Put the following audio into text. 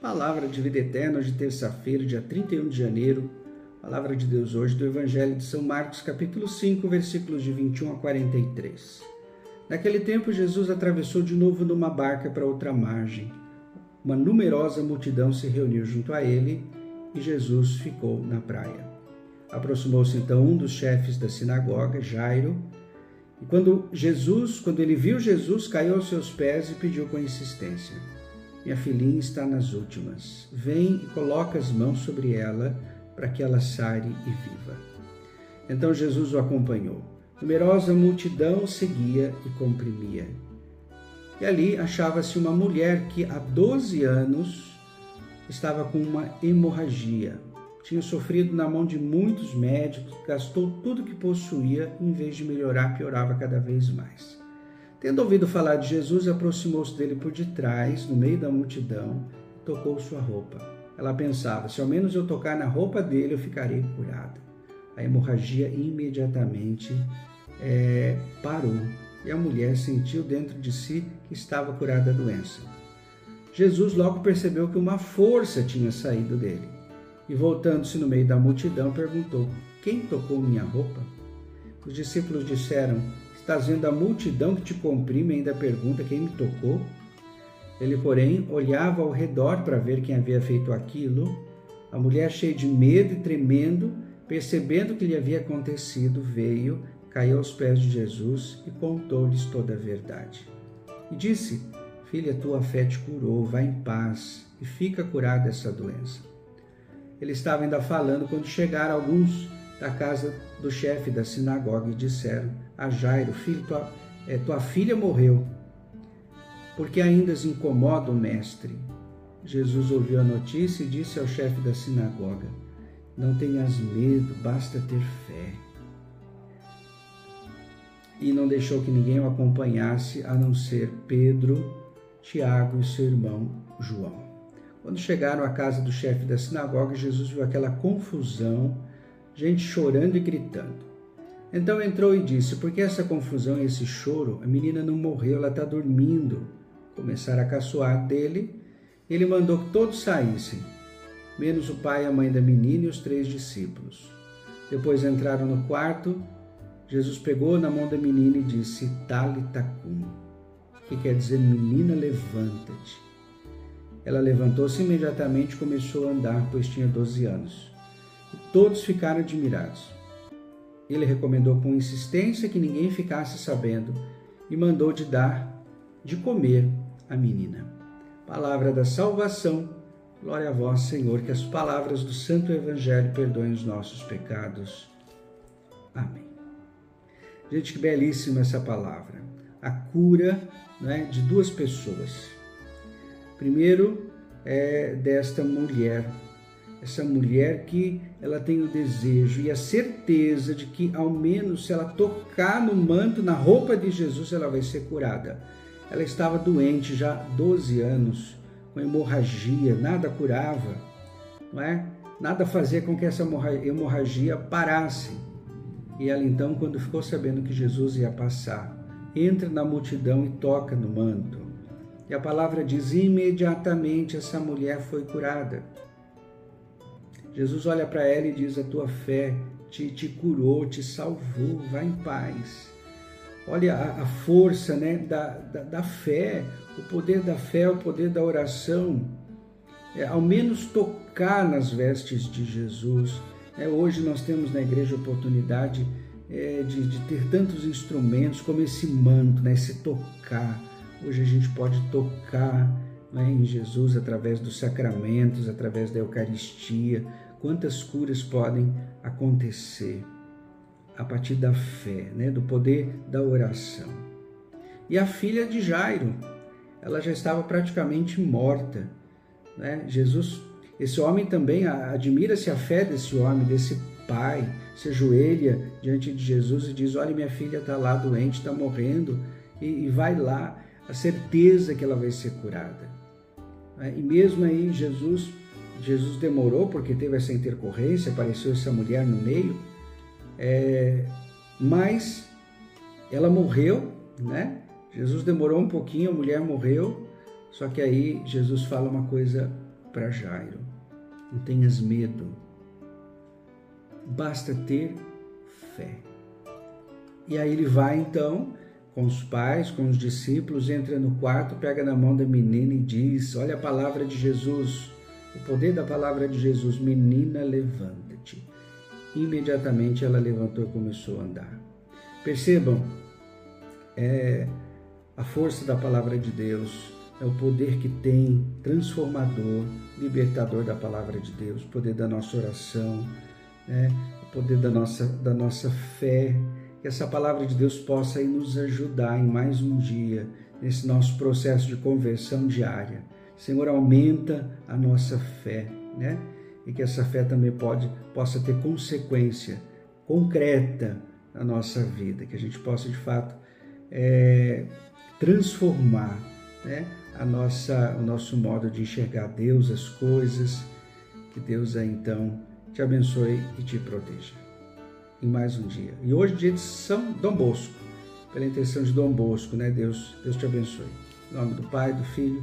Palavra de vida eterna de terça-feira, dia 31 de janeiro. Palavra de Deus hoje do Evangelho de São Marcos, capítulo 5, versículos de 21 a 43. Naquele tempo, Jesus atravessou de novo numa barca para outra margem. Uma numerosa multidão se reuniu junto a ele e Jesus ficou na praia. Aproximou-se então um dos chefes da sinagoga, Jairo, e quando Jesus, quando ele viu Jesus, caiu aos seus pés e pediu com insistência: Minha filhinha está nas últimas. Vem e coloca as mãos sobre ela para que ela sare e viva. Então Jesus o acompanhou. Numerosa multidão seguia e comprimia. E ali achava-se uma mulher que há 12 anos estava com uma hemorragia tinha sofrido na mão de muitos médicos, gastou tudo que possuía, em vez de melhorar, piorava cada vez mais. Tendo ouvido falar de Jesus, aproximou-se dele por detrás, no meio da multidão, tocou sua roupa. Ela pensava: se ao menos eu tocar na roupa dele, eu ficarei curada. A hemorragia imediatamente é, parou e a mulher sentiu dentro de si que estava curada da doença. Jesus logo percebeu que uma força tinha saído dele e, voltando-se no meio da multidão, perguntou: Quem tocou minha roupa? Os discípulos disseram: Estás vendo a multidão que te comprime ainda pergunta quem me tocou? Ele, porém, olhava ao redor para ver quem havia feito aquilo. A mulher, cheia de medo e tremendo, percebendo o que lhe havia acontecido, veio, caiu aos pés de Jesus e contou-lhes toda a verdade. E disse: Filha, tua fé te curou, vá em paz e fica curada dessa doença. Ele estava ainda falando quando chegaram alguns da casa do chefe da sinagoga e disseram a Jairo: Filho, tua, é, tua filha morreu, porque ainda se incomoda o mestre. Jesus ouviu a notícia e disse ao chefe da sinagoga: Não tenhas medo, basta ter fé. E não deixou que ninguém o acompanhasse a não ser Pedro, Tiago e seu irmão João. Quando chegaram à casa do chefe da sinagoga, Jesus viu aquela confusão, gente chorando e gritando. Então entrou e disse: Por que essa confusão e esse choro? A menina não morreu, ela está dormindo. Começaram a caçoar dele. Ele mandou que todos saíssem, menos o pai, a mãe da menina e os três discípulos. Depois entraram no quarto. Jesus pegou na mão da menina e disse: Talita cum, que quer dizer menina, levanta-te. Ela levantou-se imediatamente e começou a andar, pois tinha 12 anos. Todos ficaram admirados. Ele recomendou com insistência que ninguém ficasse sabendo e mandou de dar de comer a menina. Palavra da salvação. Glória a vós, Senhor, que as palavras do Santo Evangelho perdoem os nossos pecados. Amém. Gente, que belíssima essa palavra. A cura né, de duas pessoas Primeiro é desta mulher, essa mulher que ela tem o desejo e a certeza de que ao menos se ela tocar no manto, na roupa de Jesus, ela vai ser curada. Ela estava doente já há 12 anos, com hemorragia, nada curava, não é? Nada fazia com que essa hemorragia parasse. E ela então, quando ficou sabendo que Jesus ia passar, entra na multidão e toca no manto. E a palavra diz: imediatamente essa mulher foi curada. Jesus olha para ela e diz: A tua fé te, te curou, te salvou, vá em paz. Olha a, a força né, da, da, da, fé, o poder da fé, o poder da oração. É, ao menos tocar nas vestes de Jesus. É, hoje nós temos na igreja a oportunidade é, de, de, ter tantos instrumentos como esse manto, né, esse tocar Hoje a gente pode tocar né, em Jesus através dos sacramentos, através da Eucaristia. Quantas curas podem acontecer a partir da fé, né, do poder da oração. E a filha de Jairo, ela já estava praticamente morta. Né? Jesus, esse homem também admira-se a fé desse homem, desse pai, se ajoelha diante de Jesus e diz: Olha, minha filha está lá doente, está morrendo, e, e vai lá a certeza que ela vai ser curada. Né? E mesmo aí Jesus, Jesus demorou porque teve essa intercorrência, apareceu essa mulher no meio, é, mas ela morreu, né? Jesus demorou um pouquinho, a mulher morreu, só que aí Jesus fala uma coisa para Jairo. Não tenhas medo. Basta ter fé. E aí ele vai então com os pais, com os discípulos, entra no quarto, pega na mão da menina e diz: Olha a palavra de Jesus, o poder da palavra de Jesus, menina, levanta-te. Imediatamente ela levantou e começou a andar. Percebam, é a força da palavra de Deus, é o poder que tem, transformador, libertador da palavra de Deus, o poder da nossa oração, né? o poder da nossa, da nossa fé que essa palavra de Deus possa nos ajudar em mais um dia, nesse nosso processo de conversão diária. Senhor, aumenta a nossa fé, né? E que essa fé também pode, possa ter consequência concreta na nossa vida, que a gente possa de fato é, transformar né, a nossa, o nosso modo de enxergar Deus, as coisas. Que Deus aí, então te abençoe e te proteja em mais um dia. E hoje, dia de São Dom Bosco, pela intenção de Dom Bosco, né? Deus, Deus te abençoe. Em nome do Pai, do Filho,